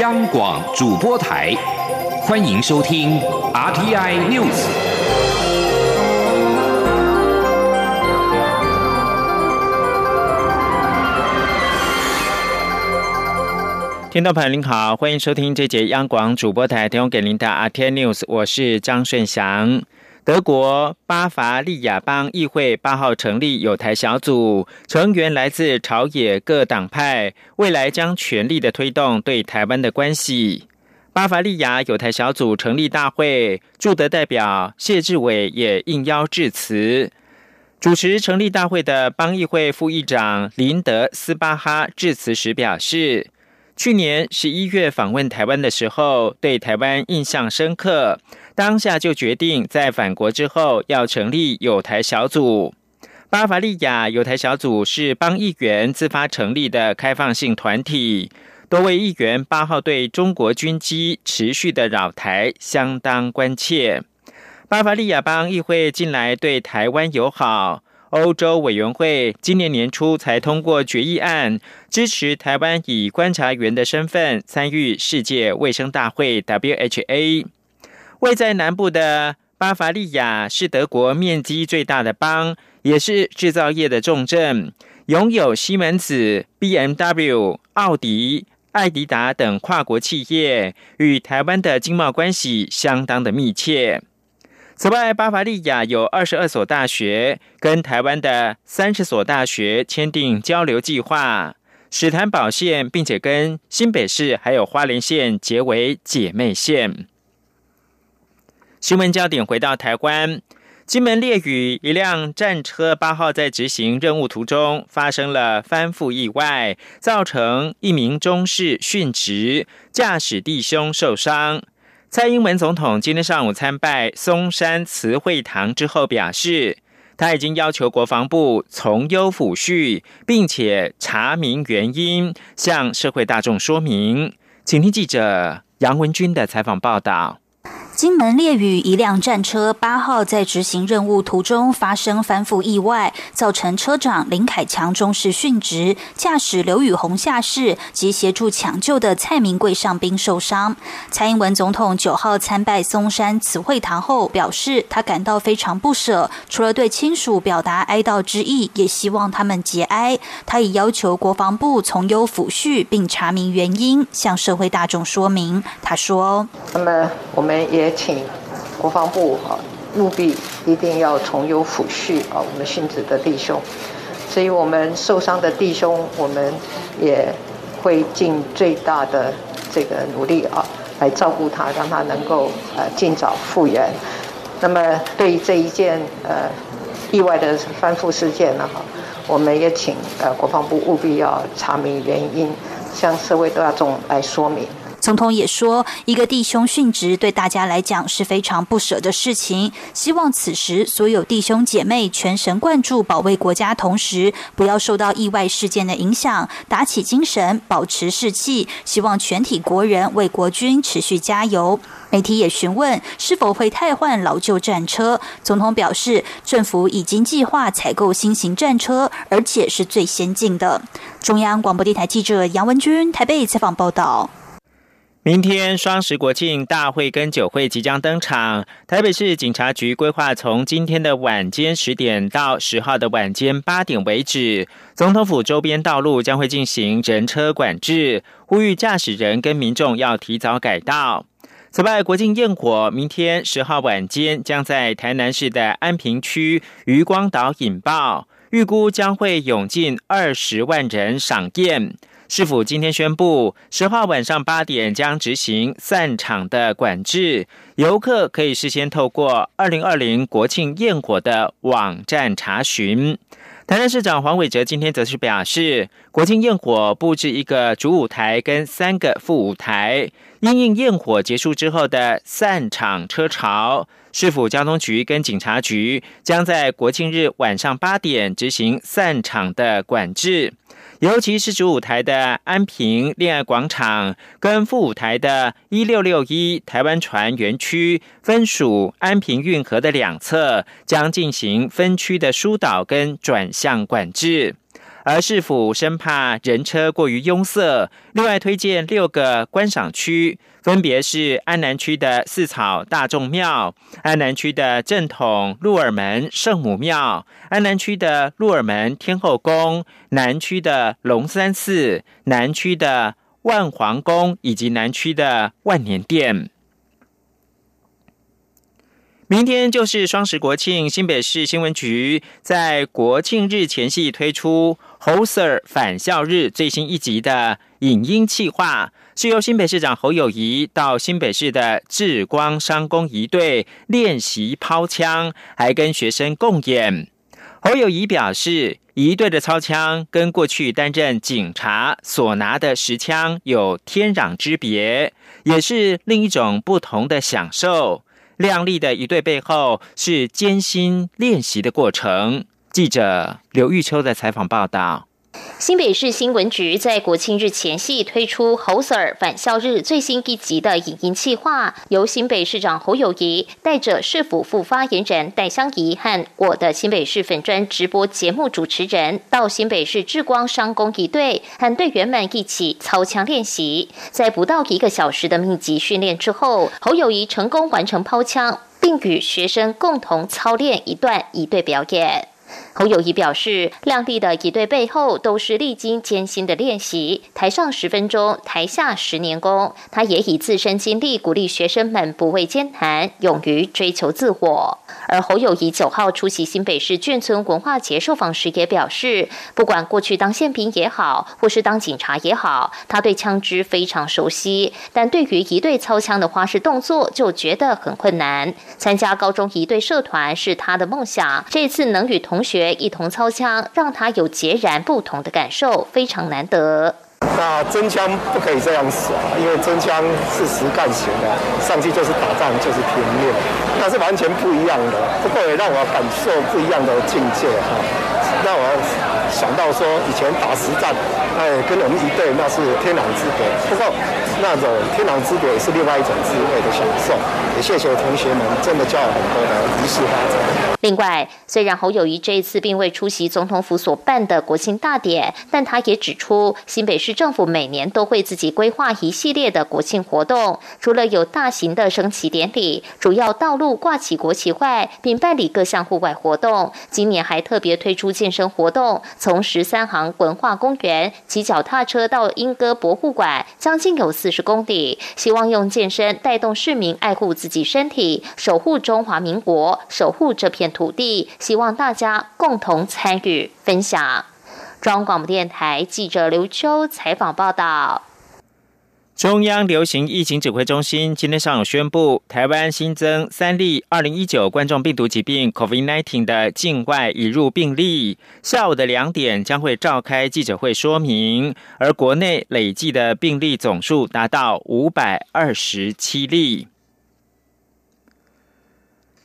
央广主播台，欢迎收听 RTI News。听众朋友您好，欢迎收听这节央广主播台提供给您的 RTI News，我是张顺祥。德国巴伐利亚邦议会八号成立有台小组，成员来自朝野各党派，未来将全力的推动对台湾的关系。巴伐利亚有台小组成立大会，驻德代表谢志伟也应邀致辞。主持成立大会的邦议会副议长林德斯巴哈致辞时表示。去年十一月访问台湾的时候，对台湾印象深刻，当下就决定在返国之后要成立有台小组。巴伐利亚有台小组是邦议员自发成立的开放性团体，多位议员八号对中国军机持续的扰台相当关切。巴伐利亚邦议会近来对台湾友好。欧洲委员会今年年初才通过决议案，支持台湾以观察员的身份参与世界卫生大会 （WHA）。位在南部的巴伐利亚是德国面积最大的邦，也是制造业的重镇，拥有西门子、BMW、奥迪、艾迪达等跨国企业，与台湾的经贸关系相当的密切。此外，巴伐利亚有二十二所大学，跟台湾的三十所大学签订交流计划，史坦堡县，并且跟新北市还有花莲县结为姐妹县。新闻焦点回到台湾，金门烈屿一辆战车八号在执行任务途中发生了翻覆意外，造成一名中士殉职，驾驶弟兄受伤。蔡英文总统今天上午参拜松山慈惠堂之后，表示他已经要求国防部从优抚恤，并且查明原因，向社会大众说明。请听记者杨文军的采访报道。金门烈屿一辆战车八号在执行任务途中发生翻覆意外，造成车长林凯强中士殉职，驾驶刘宇宏下士及协助抢救的蔡明贵上兵受伤。蔡英文总统九号参拜松山慈惠堂后表示，他感到非常不舍，除了对亲属表达哀悼之意，也希望他们节哀。他已要求国防部从优抚恤，并查明原因，向社会大众说明。他说：“那么我们也。”也请国防部啊，务必一定要从优抚恤啊，我们殉职的弟兄。所以我们受伤的弟兄，我们也会尽最大的这个努力啊，来照顾他，让他能够呃尽早复原。那么对于这一件呃意外的翻覆事件呢，我们也请呃国防部务必要查明原因，向社会大众来说明。总统也说，一个弟兄殉职对大家来讲是非常不舍的事情。希望此时所有弟兄姐妹全神贯注保卫国家，同时不要受到意外事件的影响，打起精神，保持士气。希望全体国人为国军持续加油。媒体也询问是否会汰换老旧战车，总统表示，政府已经计划采购新型战车，而且是最先进的。中央广播电台记者杨文君台北采访报道。明天双十国庆大会跟酒会即将登场，台北市警察局规划从今天的晚间十点到十号的晚间八点为止，总统府周边道路将会进行人车管制，呼吁驾驶人跟民众要提早改道。此外，国庆焰火明天十号晚间将在台南市的安平区渔光岛引爆，预估将会涌进二十万人赏焰。市府今天宣布，十号晚上八点将执行散场的管制，游客可以事先透过二零二零国庆焰火的网站查询。台南市长黄伟哲今天则是表示，国庆焰火布置一个主舞台跟三个副舞台，因应焰火结束之后的散场车潮，市府交通局跟警察局将在国庆日晚上八点执行散场的管制。尤其是主舞台的安平恋爱广场跟副舞台的一六六一台湾船园区，分属安平运河的两侧，将进行分区的疏导跟转向管制。而市府生怕人车过于拥塞，另外推荐六个观赏区，分别是安南区的四草大众庙、安南区的正统鹿耳门圣母庙、安南区的鹿耳门天后宫、南区的龙山寺、南区的万皇宫以及南区的万年殿。明天就是双十国庆，新北市新闻局在国庆日前夕推出侯 Sir 返校日最新一集的影音企划，是由新北市长侯友谊到新北市的智光商工一队练习抛枪，还跟学生共演。侯友谊表示，一队的操枪跟过去担任警察所拿的实枪有天壤之别，也是另一种不同的享受。亮丽的一对背后是艰辛练习的过程。记者刘玉秋的采访报道。新北市新闻局在国庆日前夕推出侯 Sir 返校日最新一集的影音企划，由新北市长侯友谊带着市府副发言人戴香怡和我的新北市粉专直播节目主持人到新北市智光商工一队和队员们一起操枪练习。在不到一个小时的密集训练之后，侯友谊成功完成抛枪，并与学生共同操练一段一队表演。侯友谊表示，亮丽的一对背后都是历经艰辛的练习，台上十分钟，台下十年功。他也以自身经历鼓励学生们不畏艰难，勇于追求自我。而侯友谊九号出席新北市眷村文化节受访时也表示，不管过去当宪兵也好，或是当警察也好，他对枪支非常熟悉，但对于一队操枪的花式动作就觉得很困难。参加高中一队社团是他的梦想，这次能与同学。一同操枪，让他有截然不同的感受，非常难得。那真枪不可以这样使啊，因为真枪是实干型的，上去就是打仗，就是拼命，那是完全不一样的。不过也让我感受不一样的境界哈，让我。想到说以前打实战，哎，跟我们一队那是天壤之别。不过那种天壤之别也是另外一种滋味的享受。也谢谢同学们，真的叫很多的仪式发展。另外，虽然侯友谊这一次并未出席总统府所办的国庆大典，但他也指出，新北市政府每年都会自己规划一系列的国庆活动，除了有大型的升旗典礼、主要道路挂起国旗外，并办理各项户外活动。今年还特别推出健身活动。从十三行文化公园骑脚踏车到莺歌博物馆，将近有四十公里。希望用健身带动市民爱护自己身体，守护中华民国，守护这片土地。希望大家共同参与分享。中央广播电台记者刘秋采访报道。中央流行疫情指挥中心今天上午宣布，台湾新增三例二零一九冠状病毒疾病 （COVID-19） 的境外引入病例。下午的两点将会召开记者会说明，而国内累计的病例总数达到五百二十七例。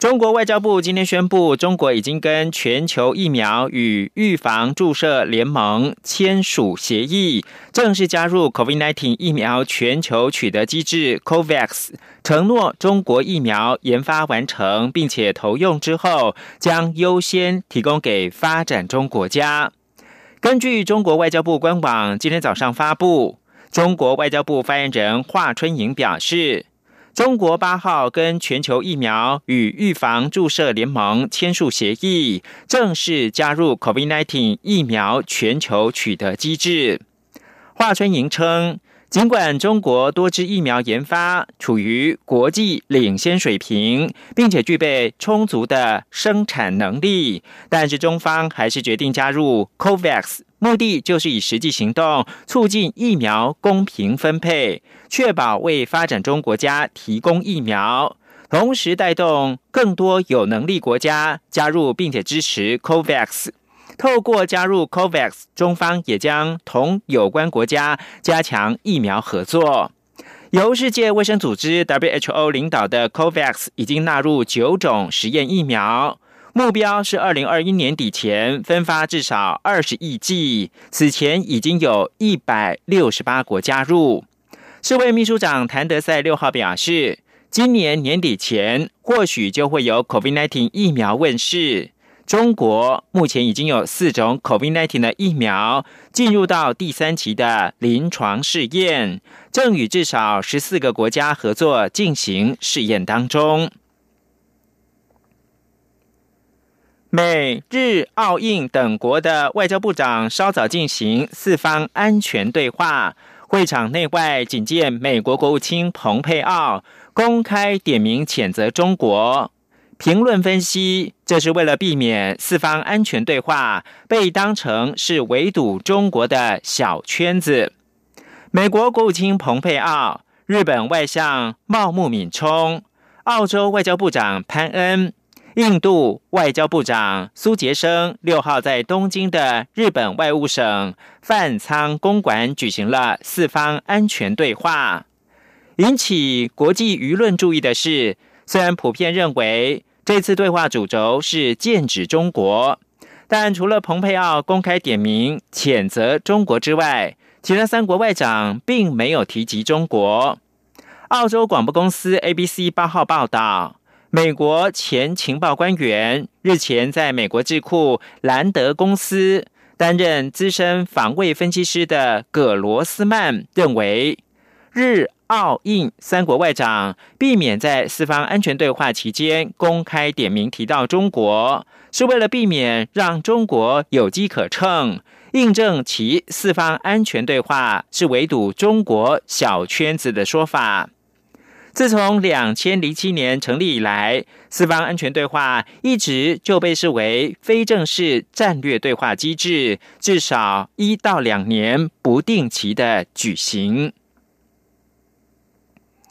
中国外交部今天宣布，中国已经跟全球疫苗与预防注射联盟签署协议，正式加入 COVID-19 疫苗全球取得机制 COVAX，承诺中国疫苗研发完成并且投用之后，将优先提供给发展中国家。根据中国外交部官网今天早上发布，中国外交部发言人华春莹表示。中国八号跟全球疫苗与预防注射联盟签署协议，正式加入 COVID-19 疫苗全球取得机制。华春莹称。尽管中国多支疫苗研发处于国际领先水平，并且具备充足的生产能力，但是中方还是决定加入 COVAX，目的就是以实际行动促进疫苗公平分配，确保为发展中国家提供疫苗，同时带动更多有能力国家加入并且支持 COVAX。透过加入 COVAX，中方也将同有关国家加强疫苗合作。由世界卫生组织 WHO 领导的 COVAX 已经纳入九种实验疫苗，目标是二零二一年底前分发至少二十亿剂。此前已经有一百六十八国加入。世卫秘书长谭德赛六号表示，今年年底前或许就会有 COVID-19 疫苗问世。中国目前已经有四种 COVID-19 的疫苗进入到第三期的临床试验，正与至少十四个国家合作进行试验当中。美日澳印等国的外交部长稍早进行四方安全对话，会场内外仅见美国国务卿蓬佩奥公开点名谴责中国。评论分析，这是为了避免四方安全对话被当成是围堵中国的小圈子。美国国务卿蓬佩奥、日本外相茂木敏充、澳洲外交部长潘恩。印度外交部长苏杰生六号在东京的日本外务省饭仓公馆举行了四方安全对话。引起国际舆论注意的是，虽然普遍认为这次对话主轴是剑指中国，但除了蓬佩奥公开点名谴责中国之外，其他三国外长并没有提及中国。澳洲广播公司 ABC 八号报道。美国前情报官员日前在美国智库兰德公司担任资深防卫分析师的葛罗斯曼认为，日澳印三国外长避免在四方安全对话期间公开点名提到中国，是为了避免让中国有机可乘，印证其四方安全对话是围堵中国小圈子的说法。自从两千零七年成立以来，四方安全对话一直就被视为非正式战略对话机制，至少一到两年不定期的举行。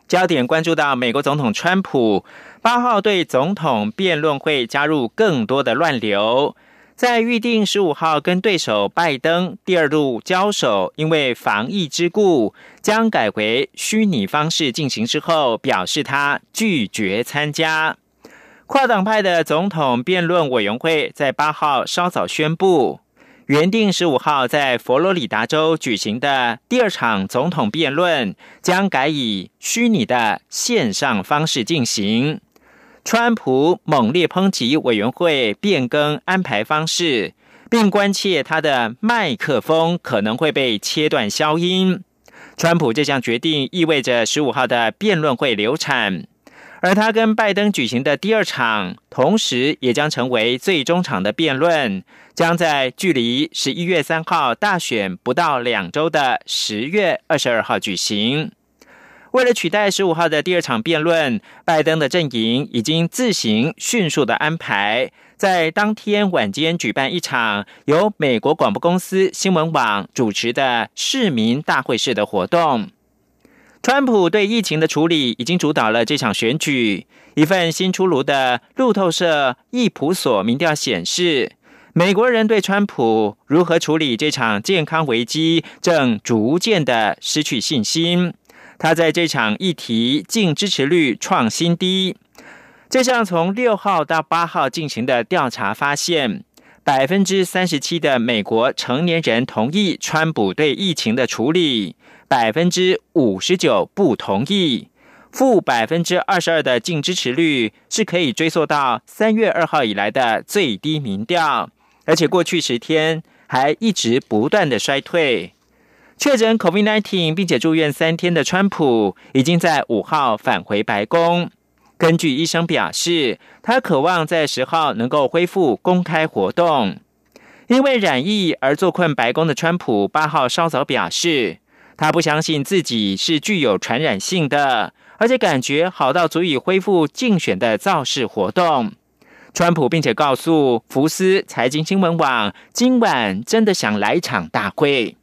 焦点关注到美国总统川普八号对总统辩论会加入更多的乱流。在预定十五号跟对手拜登第二度交手，因为防疫之故，将改为虚拟方式进行之后，表示他拒绝参加。跨党派的总统辩论委员会在八号稍早宣布，原定十五号在佛罗里达州举行的第二场总统辩论，将改以虚拟的线上方式进行。川普猛烈抨击委员会变更安排方式，并关切他的麦克风可能会被切断消音。川普这项决定意味着十五号的辩论会流产，而他跟拜登举行的第二场，同时也将成为最终场的辩论，将在距离十一月三号大选不到两周的十月二十二号举行。为了取代十五号的第二场辩论，拜登的阵营已经自行迅速的安排，在当天晚间举办一场由美国广播公司新闻网主持的市民大会式的活动。川普对疫情的处理已经主导了这场选举。一份新出炉的路透社易普所民调显示，美国人对川普如何处理这场健康危机正逐渐的失去信心。他在这场议题净支持率创新低。这项从六号到八号进行的调查发现，百分之三十七的美国成年人同意川普对疫情的处理，百分之五十九不同意，负百分之二十二的净支持率是可以追溯到三月二号以来的最低民调，而且过去十天还一直不断的衰退。确诊 COVID-19 并且住院三天的川普，已经在五号返回白宫。根据医生表示，他渴望在十号能够恢复公开活动。因为染疫而坐困白宫的川普，八号稍早表示，他不相信自己是具有传染性的，而且感觉好到足以恢复竞选的造势活动。川普并且告诉福斯财经新闻网，今晚真的想来一场大会。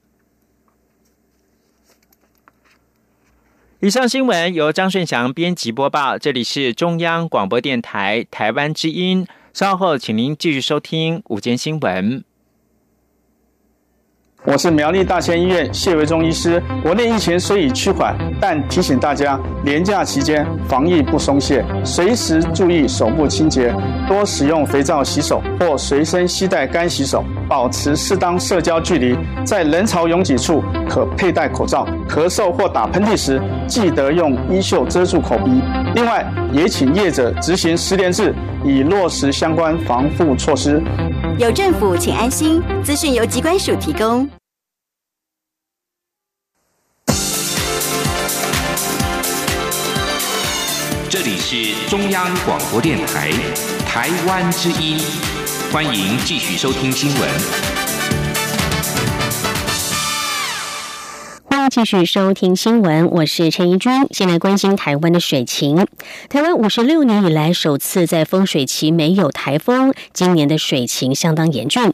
以上新闻由张顺祥编辑播报，这里是中央广播电台台湾之音。稍后请您继续收听午间新闻。我是苗栗大仙医院谢维忠医师。国内疫情虽已趋缓，但提醒大家，年假期间防疫不松懈，随时注意手部清洁，多使用肥皂洗手或随身携带干洗手，保持适当社交距离，在人潮拥挤处可佩戴口罩。咳嗽或打喷嚏时，记得用衣袖遮住口鼻。另外，也请业者执行十连制，以落实相关防护措施。有政府，请安心。资讯由机关署提供。是中央广播电台台湾之音，欢迎继续收听新闻。欢迎继续收听新闻，我是陈怡君。先来关心台湾的水情。台湾五十六年以来首次在风水期没有台风，今年的水情相当严峻。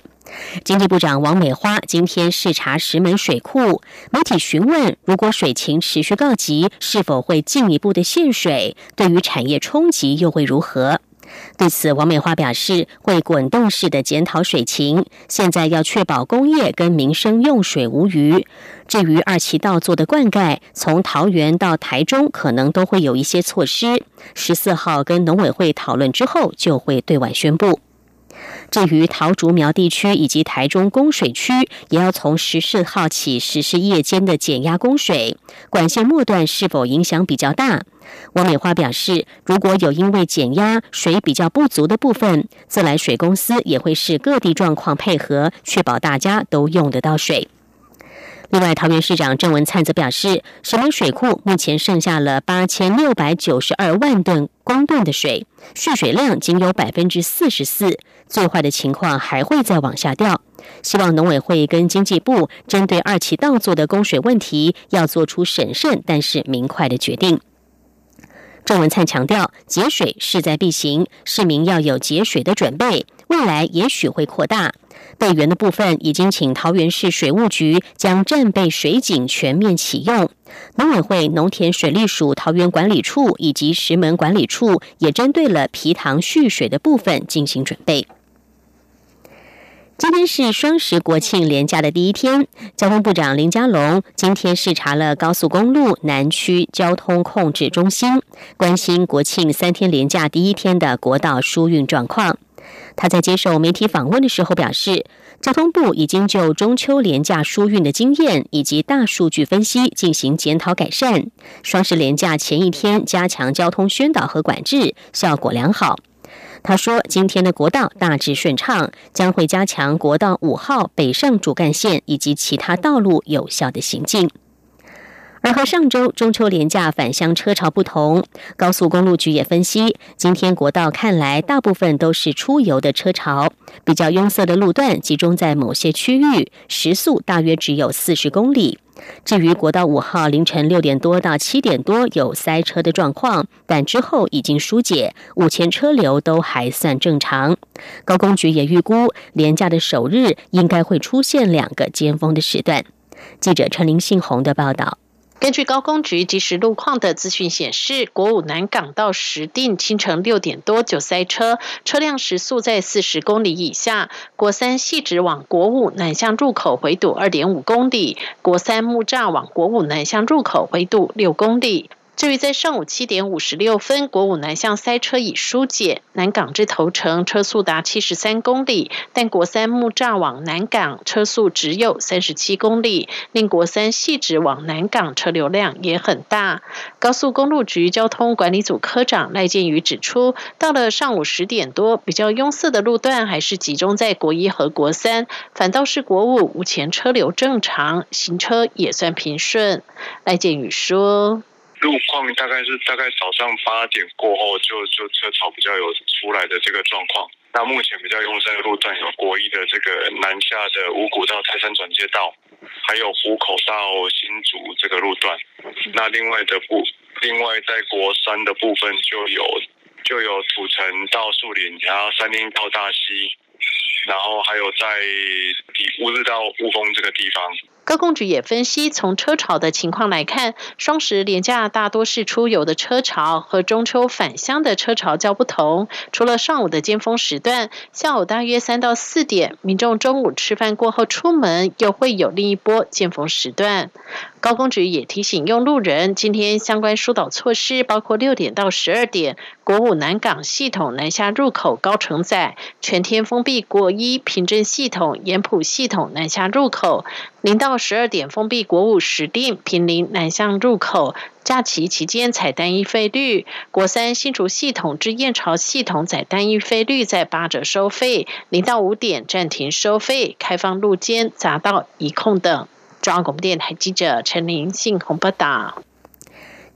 经济部长王美花今天视察石门水库，媒体询问：如果水情持续告急，是否会进一步的限水？对于产业冲击又会如何？对此，王美花表示会滚动式的检讨水情，现在要确保工业跟民生用水无虞。至于二期道做的灌溉，从桃园到台中可能都会有一些措施。十四号跟农委会讨论之后，就会对外宣布。至于桃竹苗地区以及台中供水区，也要从十四号起实施夜间的减压供水，管线末段是否影响比较大？王美花表示，如果有因为减压水比较不足的部分，自来水公司也会视各地状况配合，确保大家都用得到水。另外，桃园市长郑文灿则表示，石门水库目前剩下了八千六百九十二万吨光断的水，蓄水量仅有百分之四十四，最坏的情况还会再往下掉。希望农委会跟经济部针对二期稻作的供水问题，要做出审慎但是明快的决定。郑文灿强调，节水势在必行，市民要有节水的准备，未来也许会扩大。备援的部分已经请桃园市水务局将战备水井全面启用，农委会农田水利署桃园管理处以及石门管理处也针对了皮塘蓄水的部分进行准备。今天是双十国庆连假的第一天，交通部长林佳龙今天视察了高速公路南区交通控制中心，关心国庆三天连假第一天的国道疏运状况。他在接受媒体访问的时候表示，交通部已经就中秋廉价疏运的经验以及大数据分析进行检讨改善。双十廉价前一天加强交通宣导和管制，效果良好。他说，今天的国道大致顺畅，将会加强国道五号北上主干线以及其他道路有效的行进。而和上周中秋连假返乡车潮不同，高速公路局也分析，今天国道看来大部分都是出游的车潮，比较拥塞的路段集中在某些区域，时速大约只有四十公里。至于国道五号凌晨六点多到七点多有塞车的状况，但之后已经疏解，目前车流都还算正常。高工局也预估，连假的首日应该会出现两个尖峰的时段。记者陈林信宏的报道。根据高工局即时路况的资讯显示，国五南港到石定清晨六点多就塞车，车辆时速在四十公里以下。国三细直往国五南向入口回堵二点五公里，国三木栅往国五南向入口回堵六公里。至于在上午七点五十六分，国五南向塞车已疏解，南港至头城车速达七十三公里，但国三木栅往南港车速只有三十七公里，令国三细直往南港车流量也很大。高速公路局交通管理组科长赖建宇指出，到了上午十点多，比较拥塞的路段还是集中在国一和国三，反倒是国五目前车流正常，行车也算平顺。赖建宇说。路况大概是大概早上八点过后就就车潮比较有出来的这个状况。那目前比较拥塞的路段有国一的这个南下的五股到泰山转接道，还有虎口到新竹这个路段。那另外的部，另外在国三的部分就有就有土城到树林，然后三林到大溪，然后还有在乌日到雾峰这个地方。高工局也分析，从车潮的情况来看，双十廉价大多是出游的车潮，和中秋返乡的车潮较不同。除了上午的尖峰时段，下午大约三到四点，民众中午吃饭过后出门，又会有另一波尖峰时段。高工局也提醒用路人，今天相关疏导措施包括六点到十二点，国五南港系统南下入口高承载全天封闭国一凭证系统盐埔系统南下入口，零到十二点封闭国五石碇平林南向入口。假期期间采单一费率，国三新竹系统至燕巢系统采单一费率在八折收费，零到五点暂停收费，开放路肩匝道一控等。中央广播电台记者陈玲信鸿报道。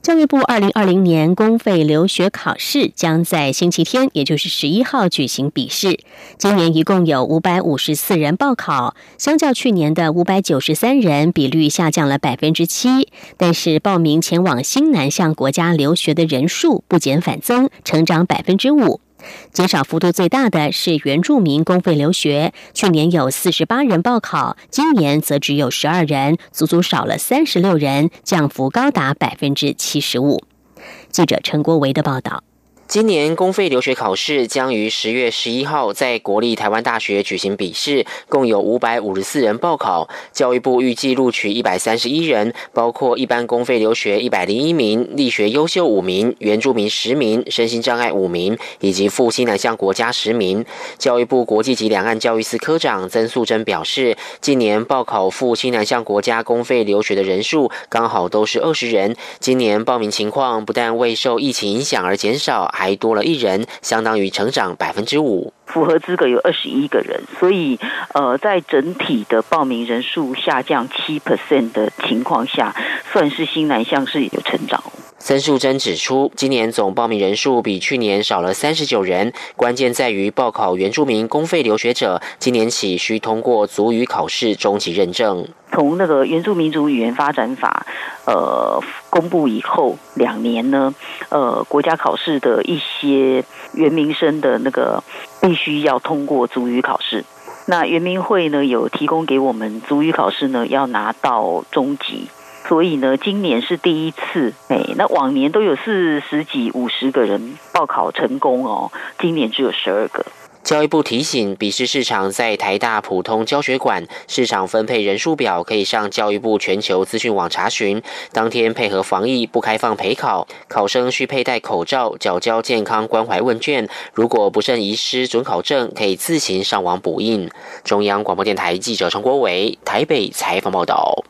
教育部二零二零年公费留学考试将在星期天，也就是十一号举行笔试。今年一共有五百五十四人报考，相较去年的五百九十三人，比率下降了百分之七。但是报名前往新南向国家留学的人数不减反增，成长百分之五。减少幅度最大的是原住民公费留学，去年有四十八人报考，今年则只有十二人，足足少了三十六人，降幅高达百分之七十五。记者陈国维的报道。今年公费留学考试将于十月十一号在国立台湾大学举行笔试，共有五百五十四人报考。教育部预计录取一百三十一人，包括一般公费留学一百零一名、力学优秀五名、原住民十名、身心障碍五名，以及赴西南向国家十名。教育部国际及两岸教育司科长曾素贞表示，今年报考赴西南向国家公费留学的人数刚好都是二十人。今年报名情况不但未受疫情影响而减少。还多了一人，相当于成长百分之五。符合资格有二十一个人，所以呃，在整体的报名人数下降七 percent 的情况下，算是新南向是有成长。曾树珍指出，今年总报名人数比去年少了三十九人，关键在于报考原住民公费留学者，今年起需通过族语考试中级认证。从那个原住民族语言发展法，呃，公布以后两年呢，呃，国家考试的一些原民生的那个必需要通过足语考试。那圆明会呢有提供给我们足语考试呢要拿到中级。所以呢，今年是第一次，哎，那往年都有四十几、五十个人报考成功哦，今年只有十二个。教育部提醒，笔试市场在台大普通教学馆，市场分配人数表可以上教育部全球资讯网查询。当天配合防疫，不开放陪考，考生需佩戴口罩，缴交健康关怀问卷。如果不慎遗失准考证，可以自行上网补印。中央广播电台记者陈国伟台北采访报道。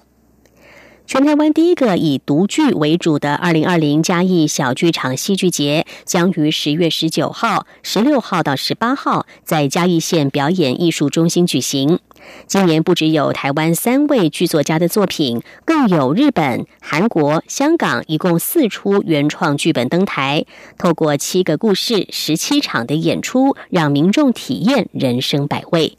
全台湾第一个以独剧为主的二零二零嘉义小剧场戏剧节，将于十月十九号、十六号到十八号在嘉义县表演艺术中心举行。今年不只有台湾三位剧作家的作品，更有日本、韩国、香港一共四出原创剧本登台，透过七个故事、十七场的演出，让民众体验人生百味。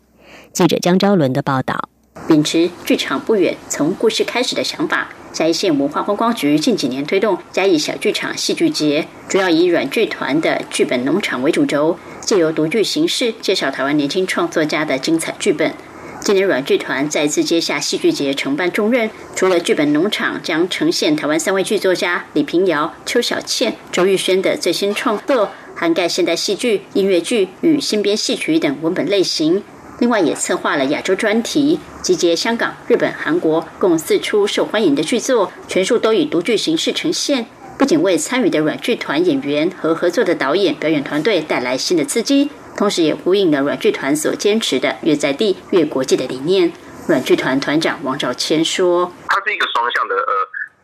记者江昭伦的报道。秉持剧场不远，从故事开始的想法，嘉义县文化观光局近几年推动嘉义小剧场戏剧节，主要以软剧团的剧本农场为主轴，借由独剧形式介绍台湾年轻创作家的精彩剧本。今年软剧团再次接下戏剧节承办重任，除了剧本农场将呈现台湾三位剧作家李平遥、邱小倩、周玉轩的最新创作，涵盖现代戏剧、音乐剧与新编戏曲等文本类型。另外，也策划了亚洲专题，集结香港、日本、韩国共四出受欢迎的剧作，全数都以独剧形式呈现。不仅为参与的软剧团演员和合作的导演、表演团队带来新的刺激，同时也呼应了软剧团所坚持的“越在地越国际”的理念。软剧团团长王兆谦说：“它是一个双向的呃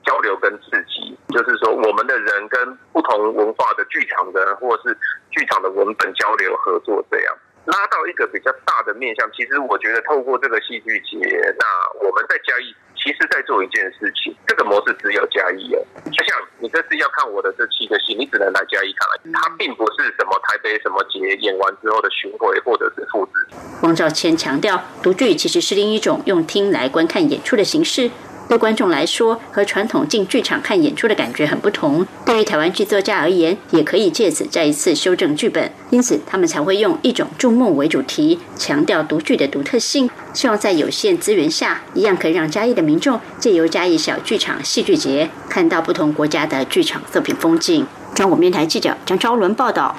交流跟刺激，就是说我们的人跟不同文化的剧场的或是剧场的文本交流合作这样。”拉到一个比较大的面向，其实我觉得透过这个戏剧节，那我们在嘉义，其实在做一件事情。这个模式只有嘉义哦，就像你这次要看我的这七个戏，你只能来嘉义看了，它并不是什么台北什么节演完之后的巡回或者是复制。王兆谦强调，独剧其实是另一种用听来观看演出的形式。对观众来说，和传统进剧场看演出的感觉很不同。对于台湾剧作家而言，也可以借此再一次修正剧本，因此他们才会用一种筑梦为主题，强调独剧的独特性。希望在有限资源下，一样可以让嘉义的民众借由嘉义小剧场戏剧节，看到不同国家的剧场作品风景。中国面台记者张昭伦报道。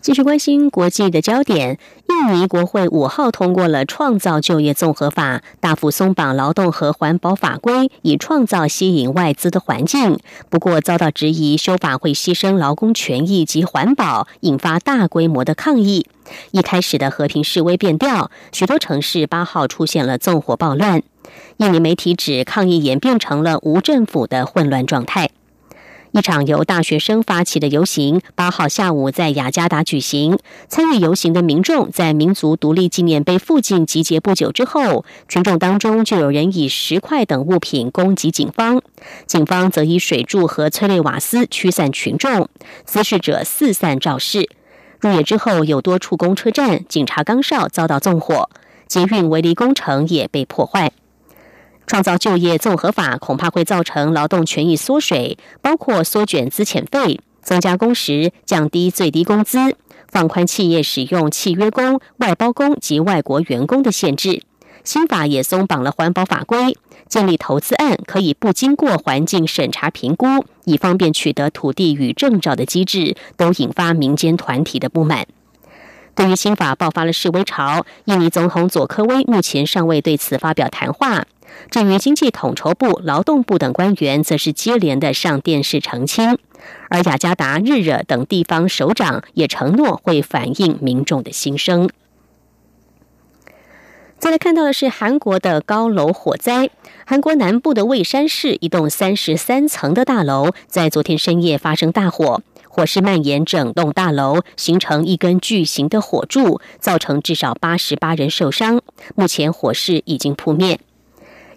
继续关心国际的焦点，印尼国会五号通过了创造就业综合法，大幅松绑劳动和环保法规，以创造吸引外资的环境。不过遭到质疑，修法会牺牲劳工权益及环保，引发大规模的抗议。一开始的和平示威变调，许多城市八号出现了纵火暴乱。印尼媒体指，抗议演变成了无政府的混乱状态。一场由大学生发起的游行，八号下午在雅加达举行。参与游行的民众在民族独立纪念碑附近集结不久之后，群众当中就有人以石块等物品攻击警方，警方则以水柱和催泪瓦斯驱散群众，滋事者四散肇事。入夜之后，有多处公车站、警察岗哨遭到纵火，捷运围篱工程也被破坏。创造就业综合法恐怕会造成劳动权益缩水，包括缩减资遣费、增加工时、降低最低工资、放宽企业使用契约工、外包工及外国员工的限制。新法也松绑了环保法规，建立投资案可以不经过环境审查评估，以方便取得土地与证照的机制，都引发民间团体的不满。对于新法爆发了示威潮，印尼总统佐科威目前尚未对此发表谈话。至于经济统筹部、劳动部等官员，则是接连的上电视澄清，而雅加达、日惹等地方首长也承诺会反映民众的心声。再来看到的是韩国的高楼火灾，韩国南部的蔚山市一栋三十三层的大楼在昨天深夜发生大火，火势蔓延整栋大楼，形成一根巨型的火柱，造成至少八十八人受伤。目前火势已经扑灭。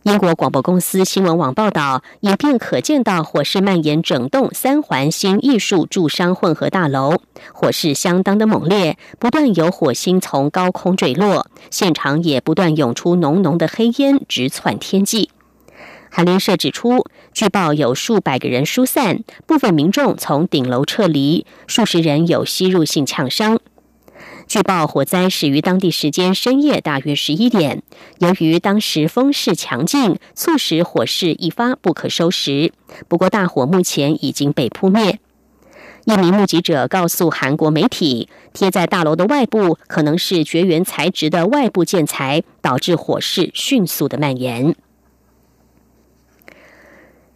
英国广播公司新闻网报道，影片可见到火势蔓延整栋三环新艺术住商混合大楼，火势相当的猛烈，不断有火星从高空坠落，现场也不断涌出浓浓的黑烟，直窜天际。韩联社指出，据报有数百个人疏散，部分民众从顶楼撤离，数十人有吸入性呛伤。据报，火灾始于当地时间深夜大约十一点。由于当时风势强劲，促使火势一发不可收拾。不过，大火目前已经被扑灭。一名目击者告诉韩国媒体，贴在大楼的外部可能是绝缘材质的外部建材，导致火势迅速的蔓延。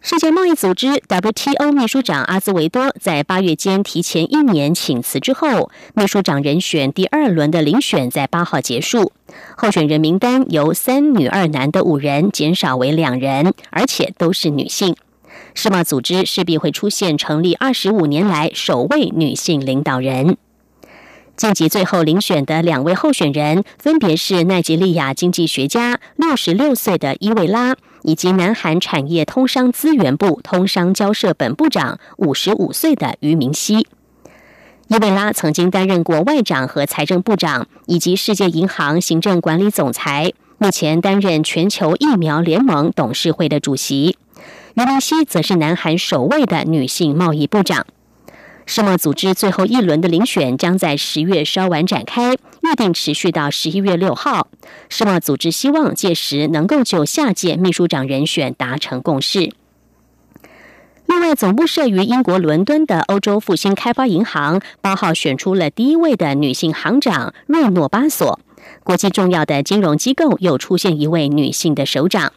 世界贸易组织 WTO 秘书长阿兹维多在八月间提前一年请辞之后，秘书长人选第二轮的遴选在八号结束。候选人名单由三女二男的五人减少为两人，而且都是女性。世贸组织势必会出现成立二十五年来首位女性领导人。晋级最后遴选的两位候选人分别是奈及利亚经济学家六十六岁的伊维拉。以及南韩产业通商资源部通商交涉本部长五十五岁的于明熙，伊贝拉曾经担任过外长和财政部长，以及世界银行行政管理总裁，目前担任全球疫苗联盟董事会的主席。于明熙则是南韩首位的女性贸易部长。世贸组织最后一轮的遴选将在十月稍晚展开，预定持续到十一月六号。世贸组织希望届时能够就下届秘书长人选达成共识。另外，总部设于英国伦敦的欧洲复兴开发银行八号选出了第一位的女性行长瑞诺巴索。国际重要的金融机构又出现一位女性的首长。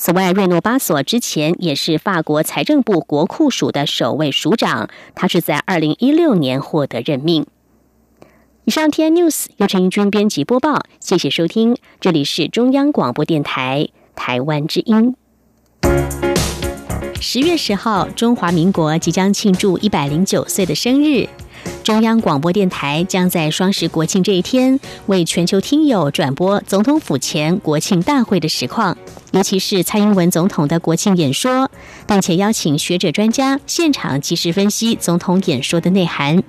此外，瑞诺巴索之前也是法国财政部国库署的首位署长，他是在二零一六年获得任命。以上 T N News 由陈英军编辑播报，谢谢收听，这里是中央广播电台台湾之音。十月十号，中华民国即将庆祝一百零九岁的生日。中央广播电台将在双十国庆这一天，为全球听友转播总统府前国庆大会的实况，尤其是蔡英文总统的国庆演说，并且邀请学者专家现场及时分析总统演说的内涵。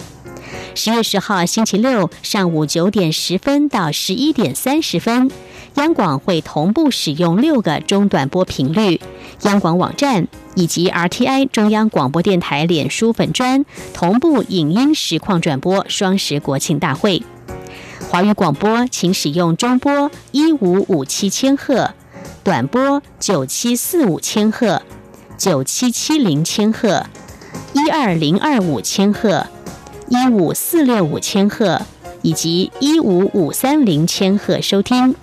十月十号星期六上午九点十分到十一点三十分，央广会同步使用六个中短波频率，央广网站以及 RTI 中央广播电台脸书粉专同步影音实况转播双十国庆大会。华语广播请使用中波一五五七千赫，短波九七四五千赫，九七七零千赫，一二零二五千赫。一五四六五千赫以及一五五三零千赫收听。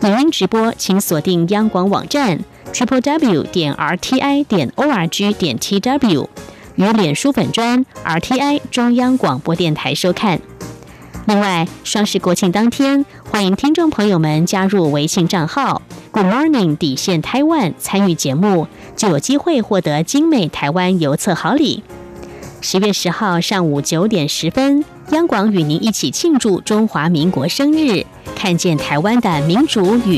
影音直播，请锁定央广网站 triple w 点 r t i 点 o r g 点 t w 与脸书粉专 r t i 中央广播电台收看。另外，双十国庆当天，欢迎听众朋友们加入微信账号 Good Morning 底线台湾参与节目，就有机会获得精美台湾邮册好礼。十月十号上午九点十分，央广与您一起庆祝中华民国生日，看见台湾的民主与